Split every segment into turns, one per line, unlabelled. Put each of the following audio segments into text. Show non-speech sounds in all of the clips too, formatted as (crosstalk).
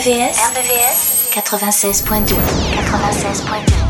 Point 2.
RVVS, RVVS 96.2 96.2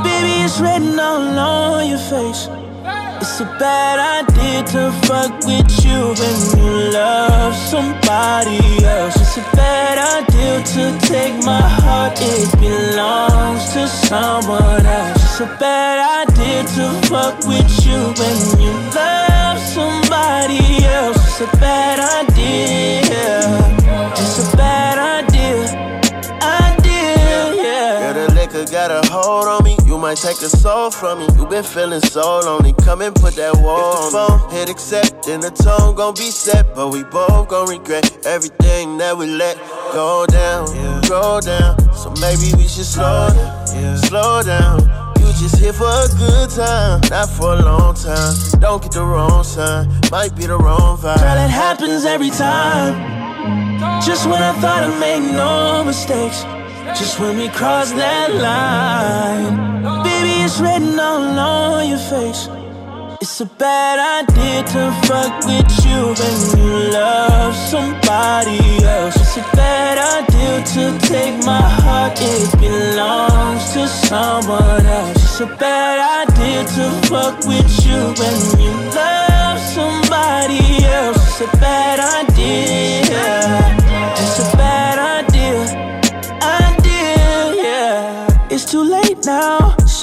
it's written all on your face. It's a bad idea to fuck with you when you love somebody else. It's a bad idea to take my heart, it belongs to someone else. It's a bad idea to fuck with you when you love somebody else. It's a bad idea. It's a bad idea
liquor got a hold on me. You might take a soul from me. You been feeling so lonely. Come and put that wall on the phone. Hit accept, then the tone gon' be set. But we both gon' regret everything that we let go down, yeah. go down. So maybe we should slow down, yeah. slow down. You just here for a good time, not for a long time. Don't get the wrong sign, might be the wrong vibe.
Girl, it happens every time. Just when I thought I made no mistakes. Just when we cross that line, it's written all on your face. It's a bad idea to fuck with you when you love somebody else. It's a bad idea to take my heart, it belongs to someone else. It's a bad idea to fuck with you when you love somebody else. It's a bad idea.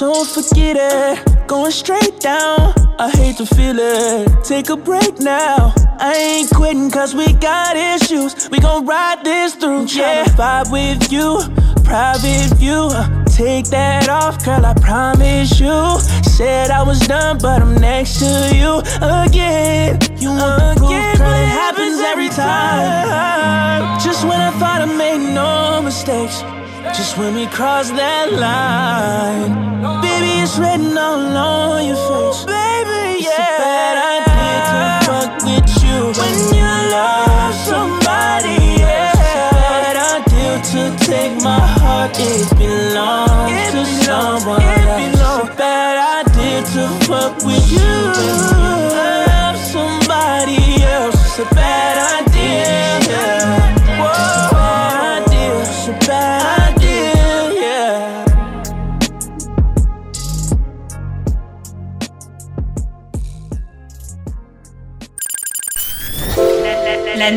Now, so forget it. Going straight down, I hate to feel it. Take a break now. I ain't quitting cause we got issues. We gon' ride this through, yeah. Vibe with you, private view. Take that off, girl, I promise you. Said I was done, but I'm next to you again. You want again, proof, girl, it happens every time. Just when I thought I made no mistakes. Just when we cross that line, baby, it's written all on your face. Baby, yeah. It's a bad idea to fuck with you when you love somebody else. It's a bad idea to take my heart, it belongs it to belong, someone else. It's a bad idea to fuck with you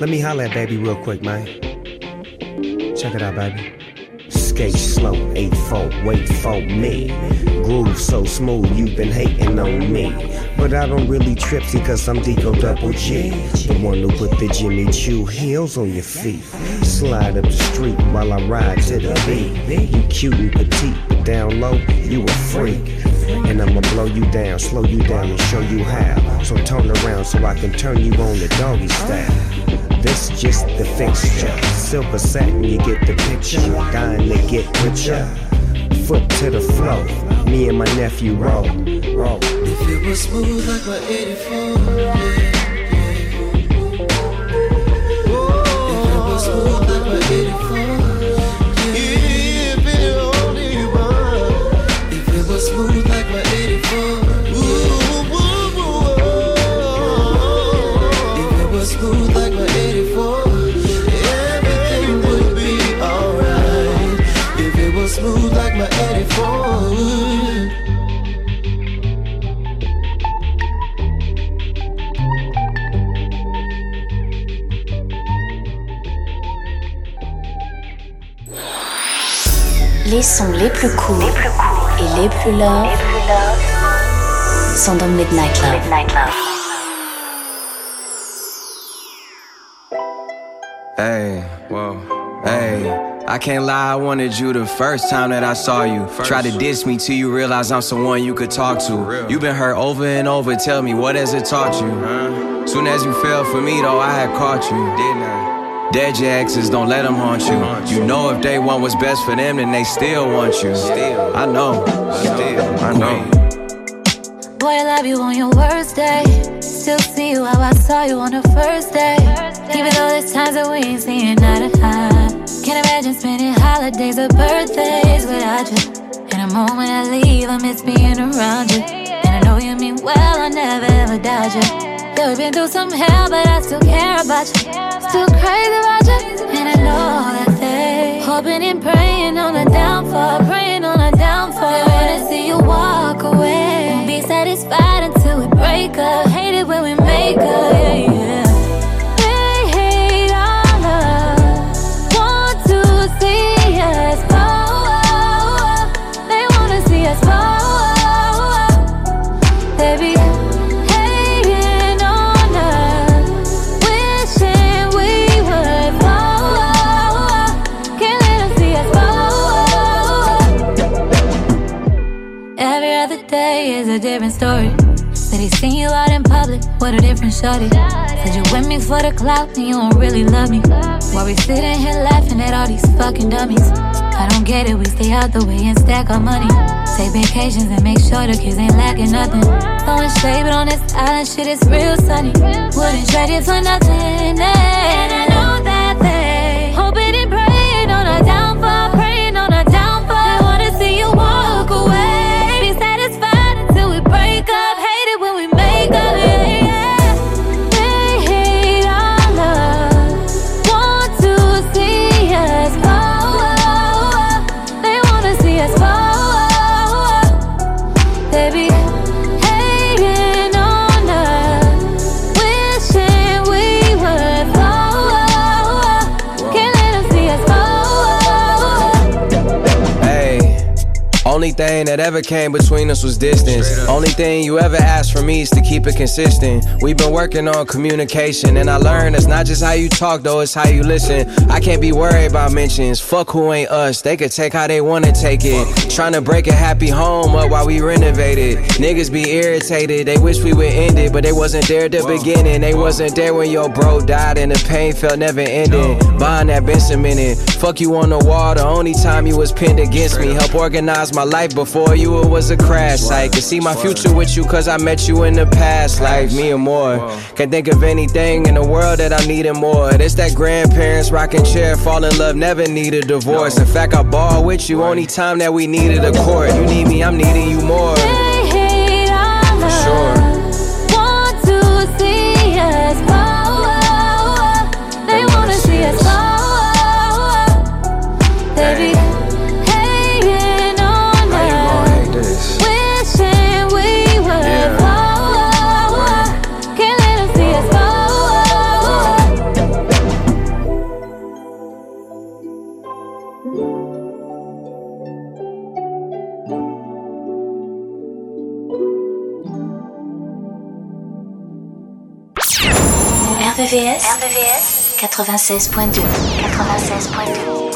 Let
me holler at baby real quick, man. Check it out, baby. Skate slow, 8-4, wait for me. Groove so smooth, you've been hating on me. But I don't really trip because I'm Deco Double G. The one who put the Jimmy Choo heels on your feet. Slide up the street while I ride to the beat. You cute and petite, but down low, you a freak. And I'ma blow you down, slow you down, and show you how. So turn around so I can turn you on the doggy style. This just the fixture. Silver satin, you get the picture. Dying to get richer. Foot to the flow. Me and my nephew roll. Roll.
If it was smooth like my 84, yeah, yeah.
Sons les plus courts et les plus love sont dans Midnight Love.
Hey, whoa, hey. I can't lie, I wanted you the first time that I saw you. Try to diss me till you realize I'm someone you could talk to. You've been hurt over and over, tell me what has it taught you? Soon as you fell for me, though, I had caught you, didn't I? Dead your exes, don't let them haunt you. You know if they want what's best for them, then they still want you. I know, still, I know.
Boy, I love you on your worst day. Still see you how I saw you on the first day. Even though there's times that we ain't seeing eye to eye. Can't imagine spending holidays or birthdays without you. And the moment I leave, I miss being around you. And I know you mean well, I never ever doubt you. Yeah, we've been through some hell, but I still care about you. Still crazy about you. And I know that they hoping and praying on a downfall, praying on a downfall. They wanna see you walk away. Won't be satisfied until we break up. Hate it when we make up, yeah, yeah. Shorty. Said you with me for the clout and you don't really love me. While we sitting here laughing at all these fucking dummies. I don't get it, we stay out the way and stack our money. Take vacations and make sure the kids ain't lacking nothing. Throwing shade, but on this island shit is real sunny. Wouldn't trade it for nothing. eh.
only thing that ever came between us was distance. Only thing you ever asked from me is to keep it consistent. We've been working on communication, and I learned it's not just how you talk, though, it's how you listen. I can't be worried about mentions. Fuck who ain't us, they could take how they wanna take it. Trying to break a happy home up while we renovated. Niggas be irritated, they wish we would end it, but they wasn't there at the beginning. They wasn't there when your bro died, and the pain felt never ending. Bond that been cemented. Fuck you on the wall, the only time you was pinned against me. Help organize my life life before you, it was a crash. I can see my future with you cause I met you in the past. Like me and more. Can't think of anything in the world that I'm needing more. It's that grandparents rocking chair, fall in love, never need a divorce. In fact, I ball with you only time that we needed a court. You need me, I'm needing you more.
RVS, RVS 96.2 96.2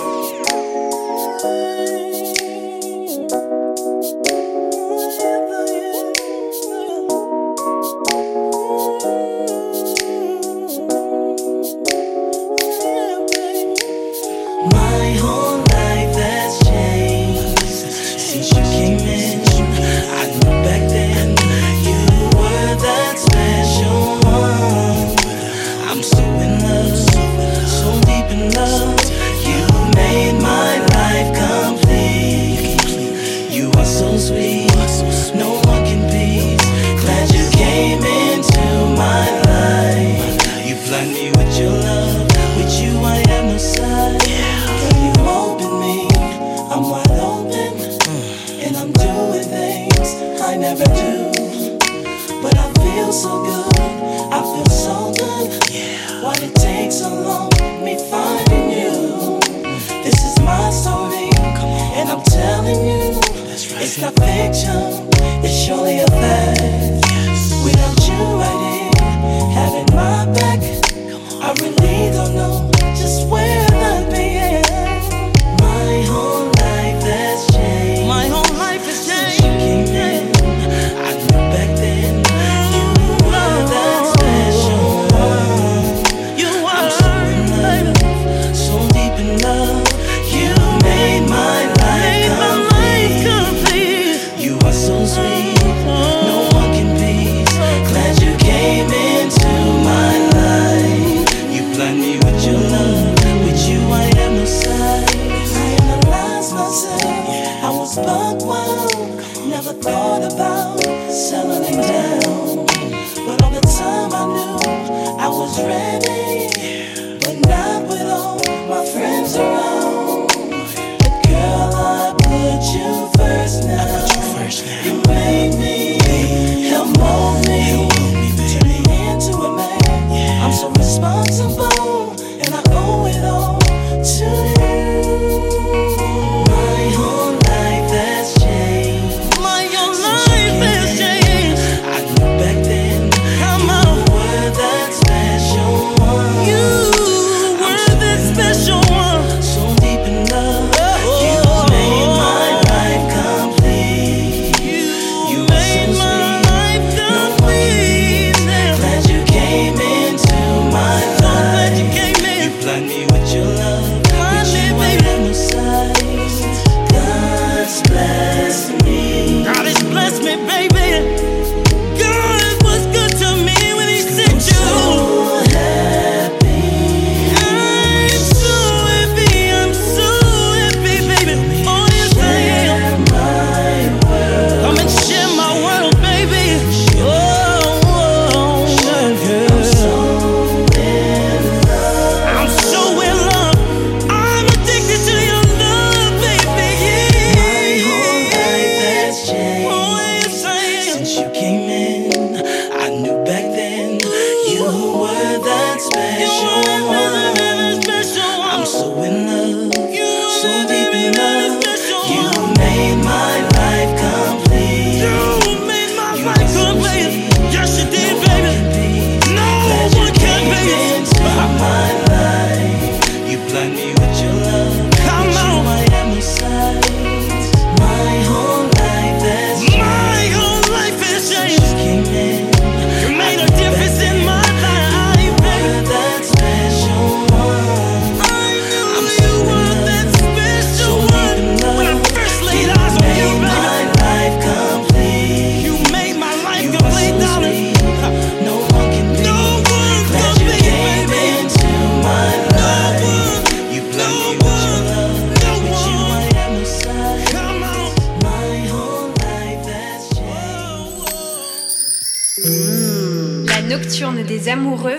des amoureux,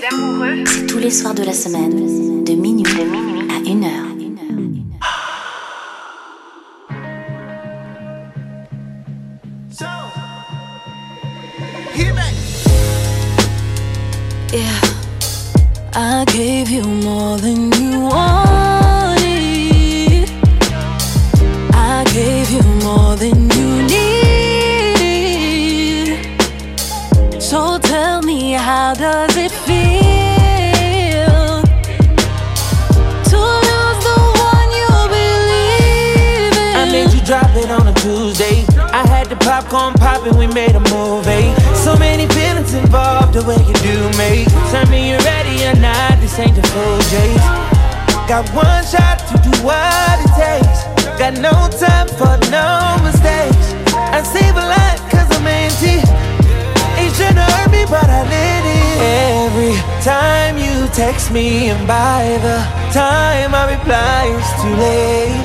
c'est tous les soirs de la semaine, de minuit.
De minuit. me,
and by the time I reply, it's too late.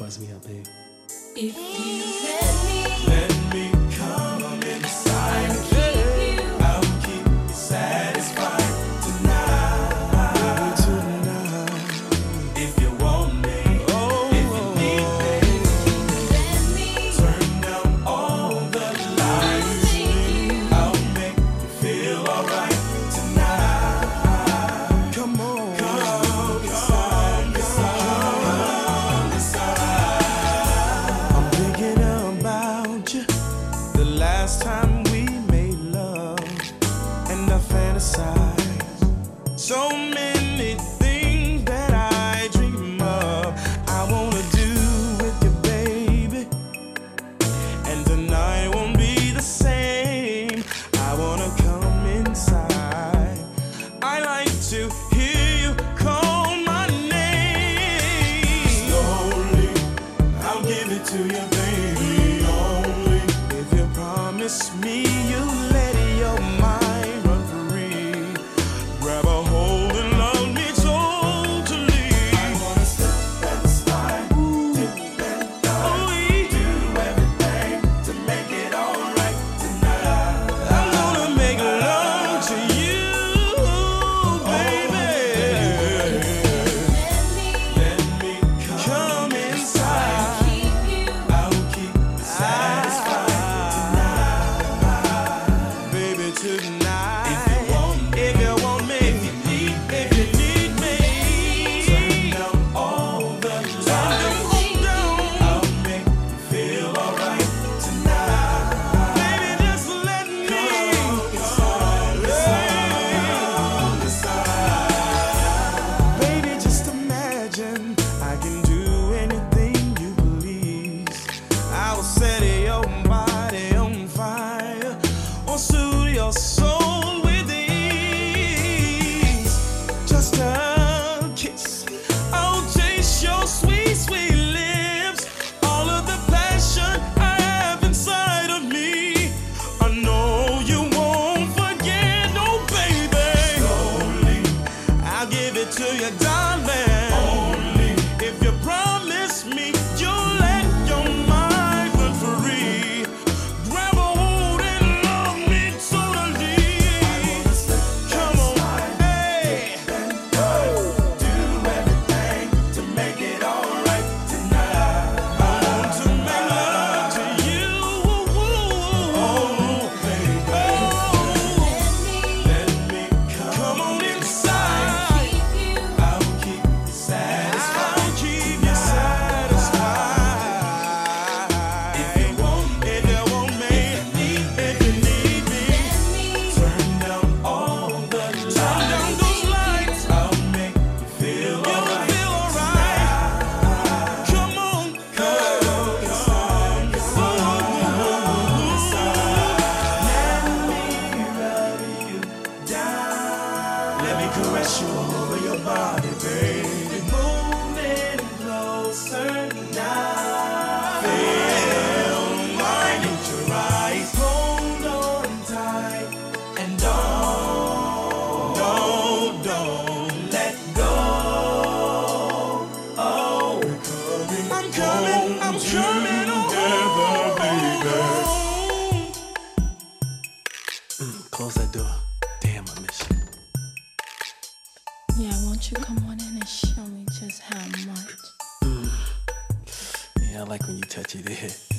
Buzz me up, babe.
If you let me.
Ты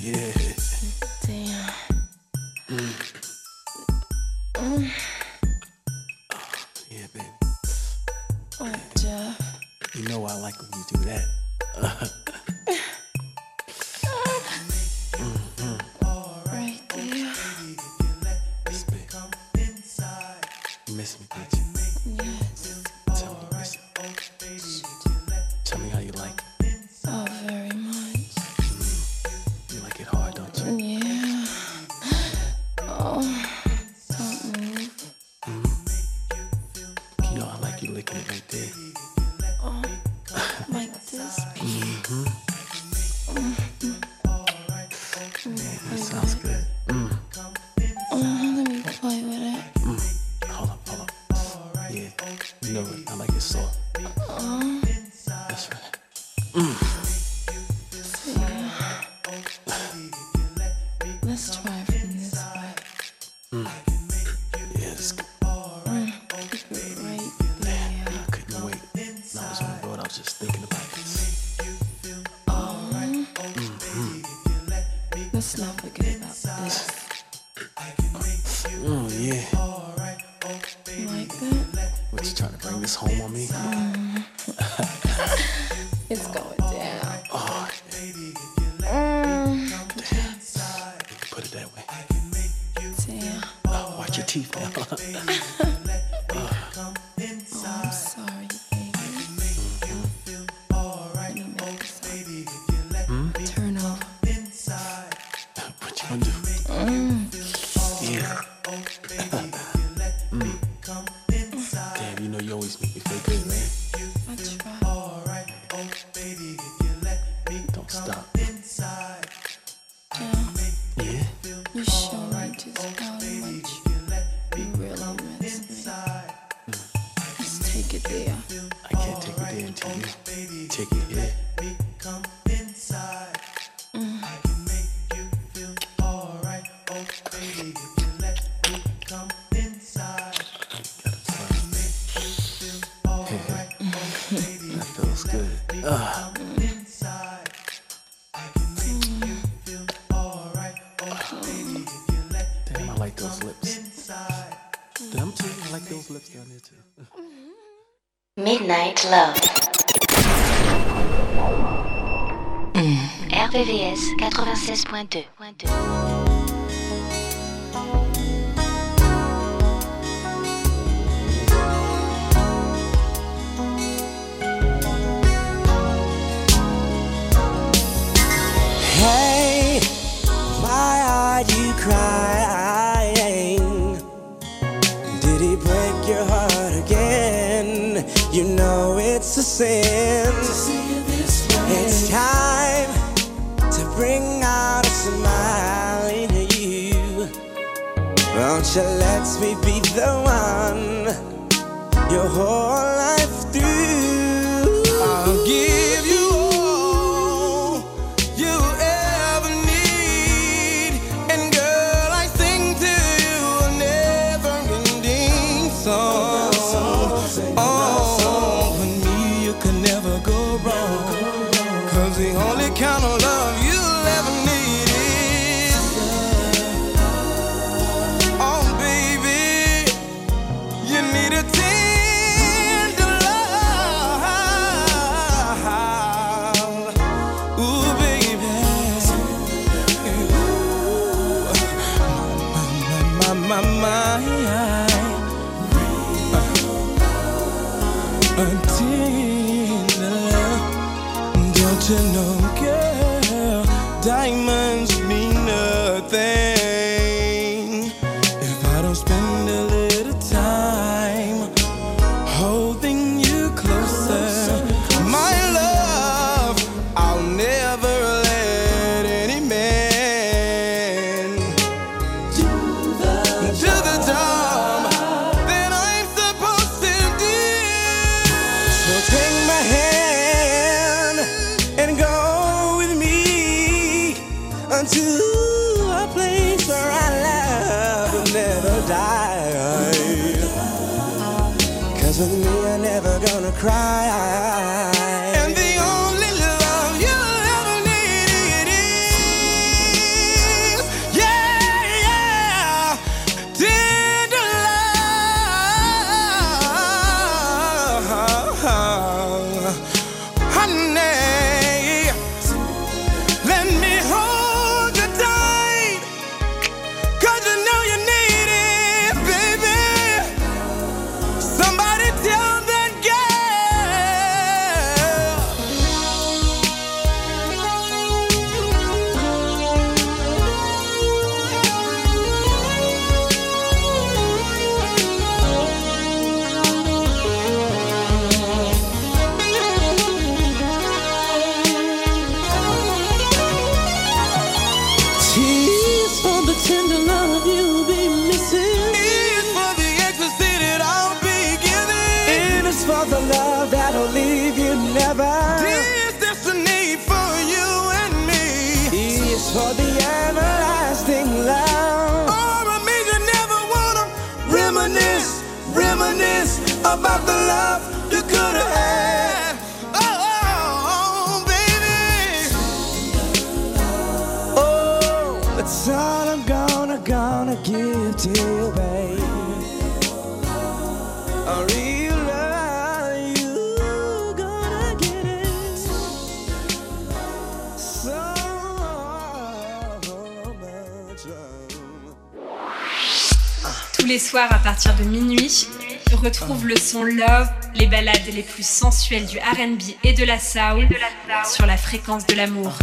Night Love. RVVS 96.2.
me be the one your whole life through. I'll give you all you ever need, and girl, I sing to you a never-ending song. Oh, with me you can never go wrong, Cause the only kind of love.
les plus sensuelles du RB et de la soul sur la fréquence de l'amour.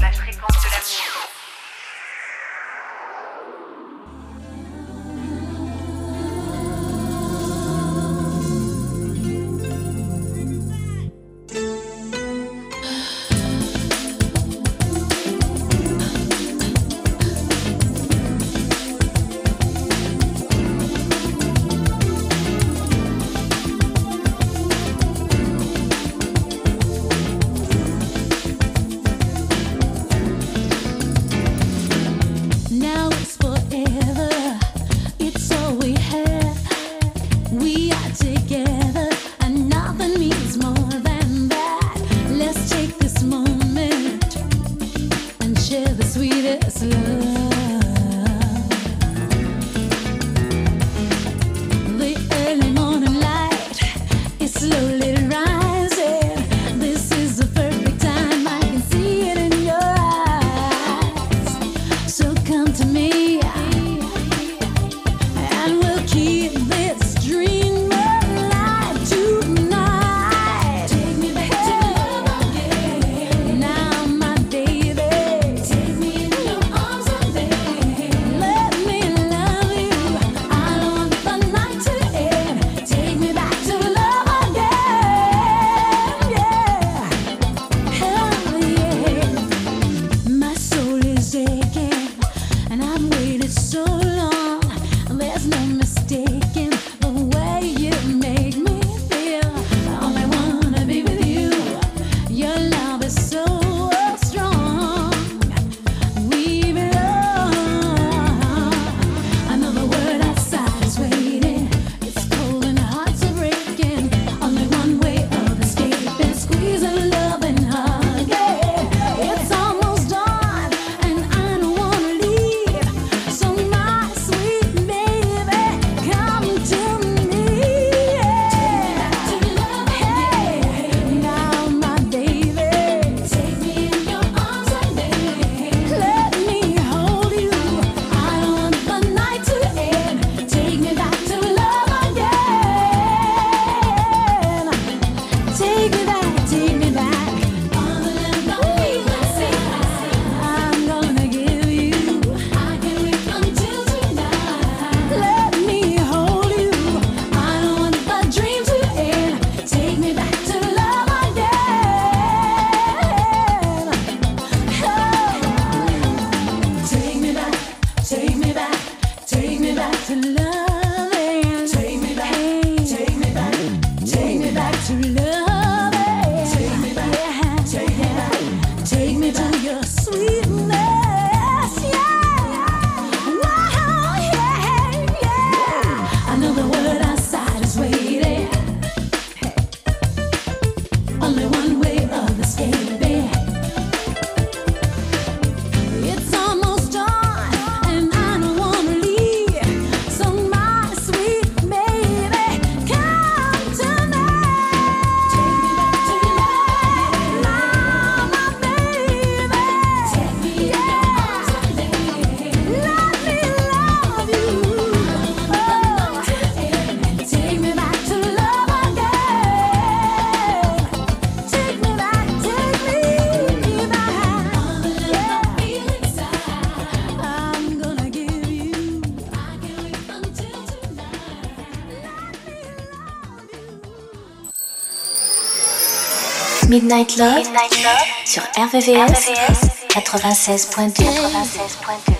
Midnight Love,
Midnight Love sur RVVS, RVVS 96.2.
96.2.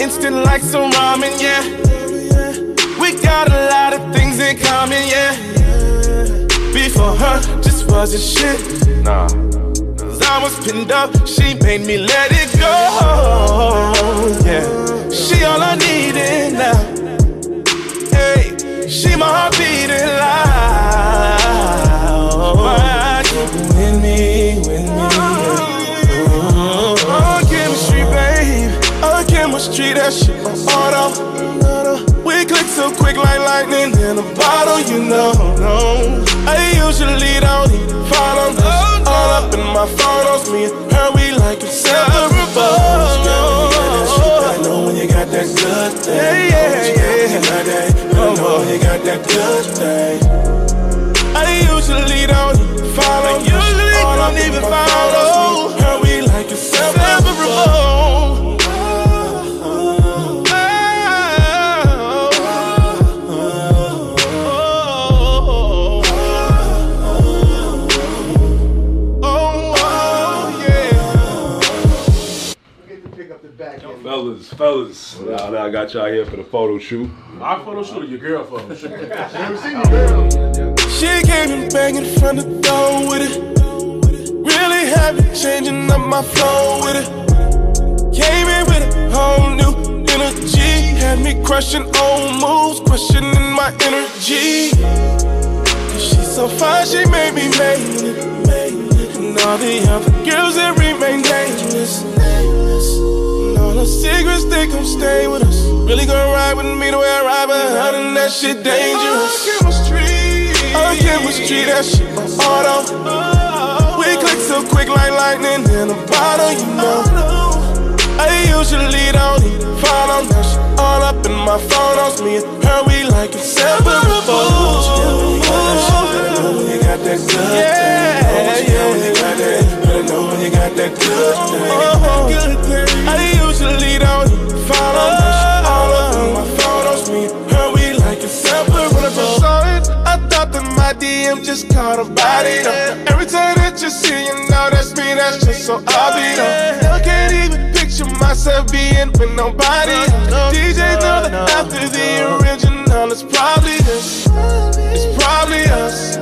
Instant like some ramen, yeah. We got a lot of things in common, yeah. Before her, just wasn't shit. Nah. Cause I was pinned up, she made me let it go. Yeah. She all I needed now. Hey, she my heart beating loud. Why you with me, with me? Oh, oh, chemistry, babe. Oh, chemistry, that shit my auto. We click so quick like lightning in a bottle, you know. No. I usually don't even follow this. All up in my photos, me and her, we like inseparable. I know when you got that good thing. Yeah, yeah, yeah. I know when you got that good thing. I usually don't even follow. Usually don't even follow.
I got y'all here for the photo shoot.
My photo shoot or your girl photo shoot? (laughs)
She came and banging from the door with it. Really happy, changing up my flow with it. Came in with a whole new energy. Had me crushing old moves, questioning my energy. She's so fine, she made me made it. And all the other girls that remain nameless. And all the they gon' stay with us. Really gonna ride with me the way I ride, but other than that shit dangerous. Oh, chemistry, oh, chemistry, that shit my auto. We click so quick like lightning in a bottle, you know. I usually don't even follow that shit all up in my photos. Me and her, we like inseparables. When you got that good yeah, thing. Yeah, when you got that good thing. I usually don't follow that shit all up in my photos. Me her, we like inseparables. When I first saw it, I thought that my DM just caught a body. Though. Every time that you see, you know that's me. That's just so obvious. I can't even picture myself being with nobody. DJ know that after the original, it's probably us. It's probably us.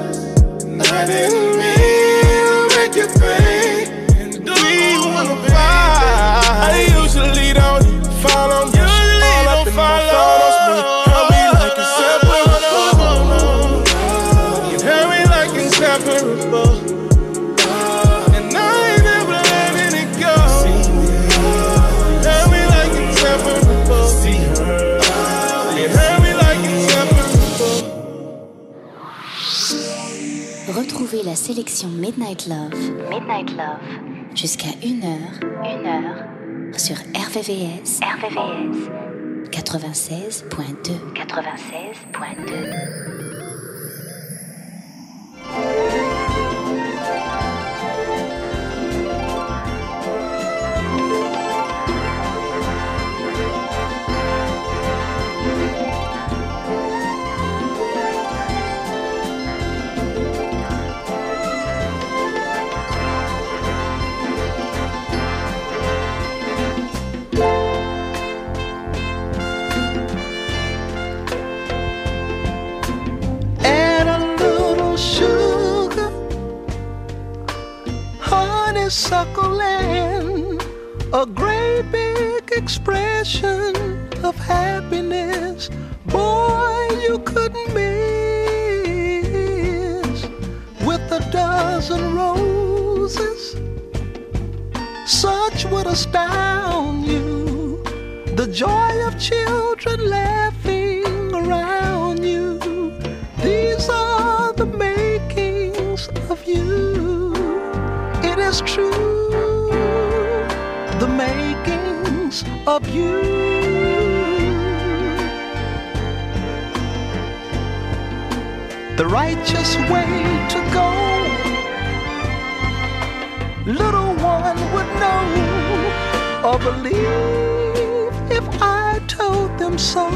And I didn't mean to make you think. I usually don't follow. Usually all me. How we like inseparable. How we like inseparable. And I ain't never letting it go. How we like inseparable. See her. Yeah, how we like inseparable.
Retrouvez la sélection Midnight Love, Midnight Love, jusqu'à 1h, 1h, sur RVVS, RVVS, 96.2, 96.2.
The righteous way to go, little one would know or believe if I told them so.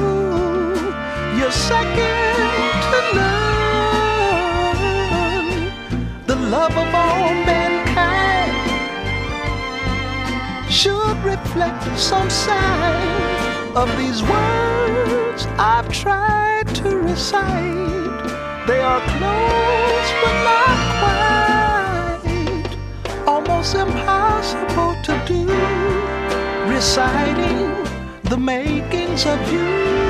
You're second to none, the love of all mankind. Should reflect some sign of these words I've tried to recite. They are close but not quite, almost impossible to do. Reciting the makings of you.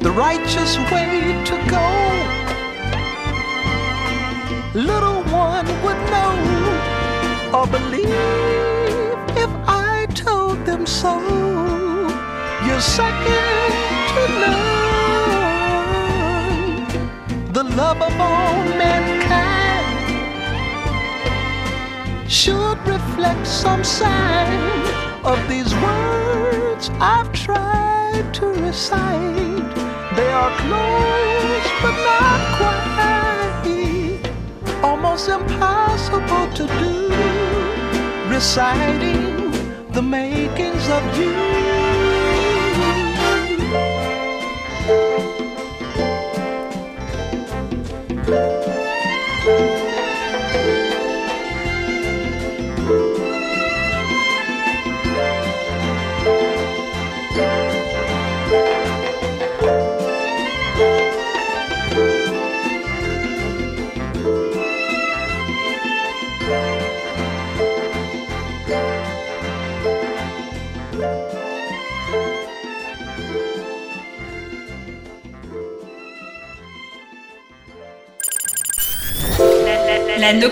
The righteous way to go. Little one would know or believe if I told them so. You're second to none, the love of all mankind should reflect some sign of these words I've tried to recite. They are close but not quite, almost impossible to do. Reciting the makings of you.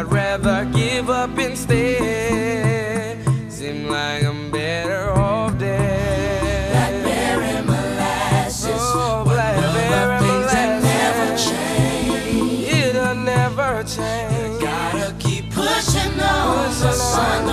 I'd rather give up instead. Seem like I'm better off dead.
Blackberry molasses,
Oh,
one of the
blackberry
things never change.
It'll never change.
You gotta keep pushing on. The sun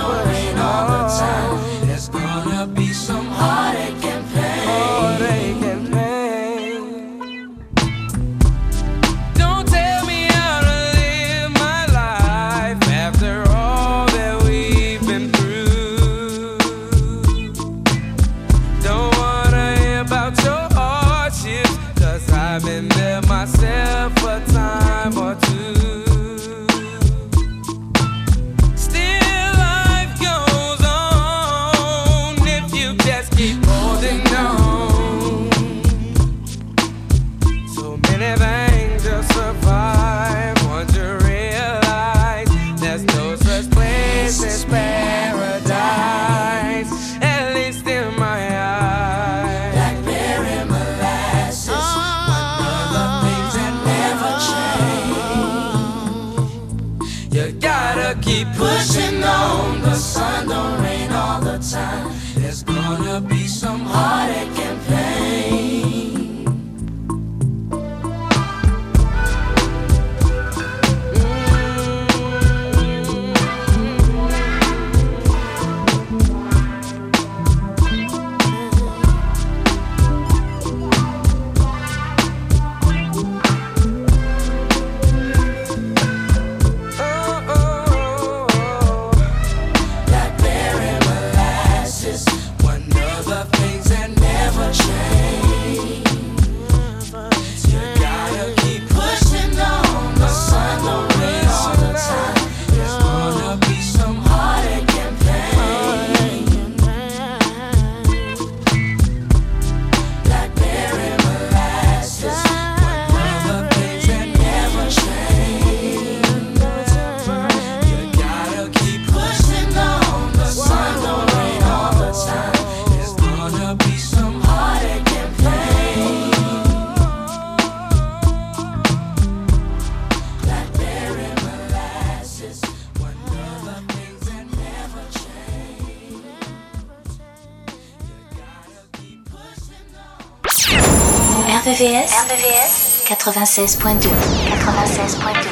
RVVS, RVVS 96.2. 96.2.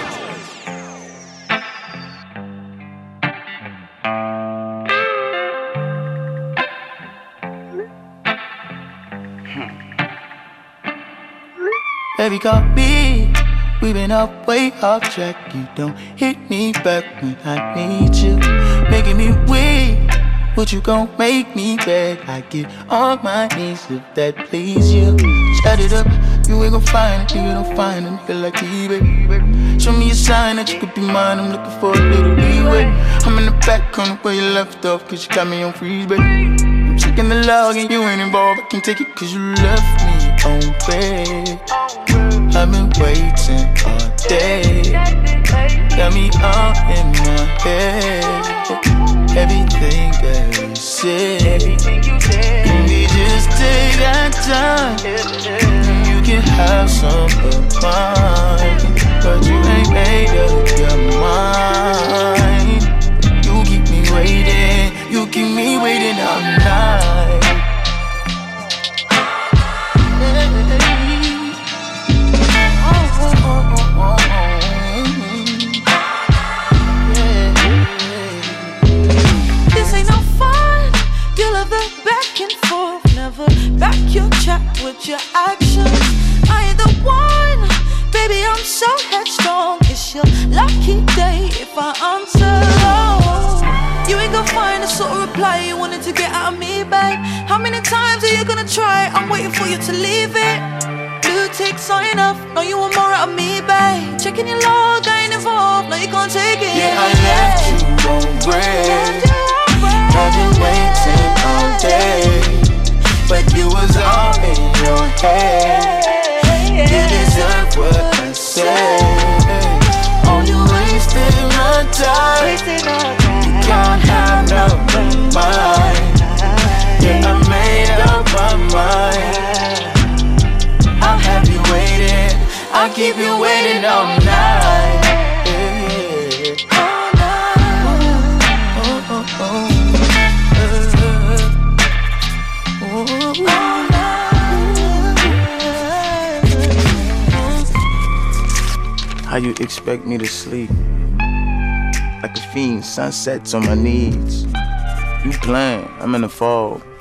Baby, call me. We've been up way off track. You don't hit me back when I need you. Making me weak. What you gon' make me beg? I get on my knees if that please you. Shut it up. You ain't gon' find it. You don't find it. Feel like me, baby. Show me a sign that you could be mine. I'm looking for a little leeway. I'm in the back on where you left off. Cause you got me on freeze, baby. I'm checking the log and you ain't involved. I can take it cause you left me on red. I've been waiting all day. Got me all in my head. Everything that you said. have some of mine, but you ain't made up your mind. You keep
me waiting, you keep me waiting all night. back your chat with your actions baby, I'm so headstrong. It's your lucky day if I answer. Oh, you ain't gonna find the sort of reply you wanted to get out of me, babe. How many times are you gonna try? I'm waiting for you to leave it. Blue tick sign off, no you want more out of me, babe. Checking your log, I ain't involved, no you can't take it.
Yeah, I left you on red. Had you waiting all day, but you was all in your head. You deserve what I said. Only wasting my time. You can't have no mind. Yeah, I made up my mind. I'll have you waiting. I'll keep you waiting all night. How you expect me to sleep? Like a fiend, sunsets on my knees. You playing, I'm in the fall.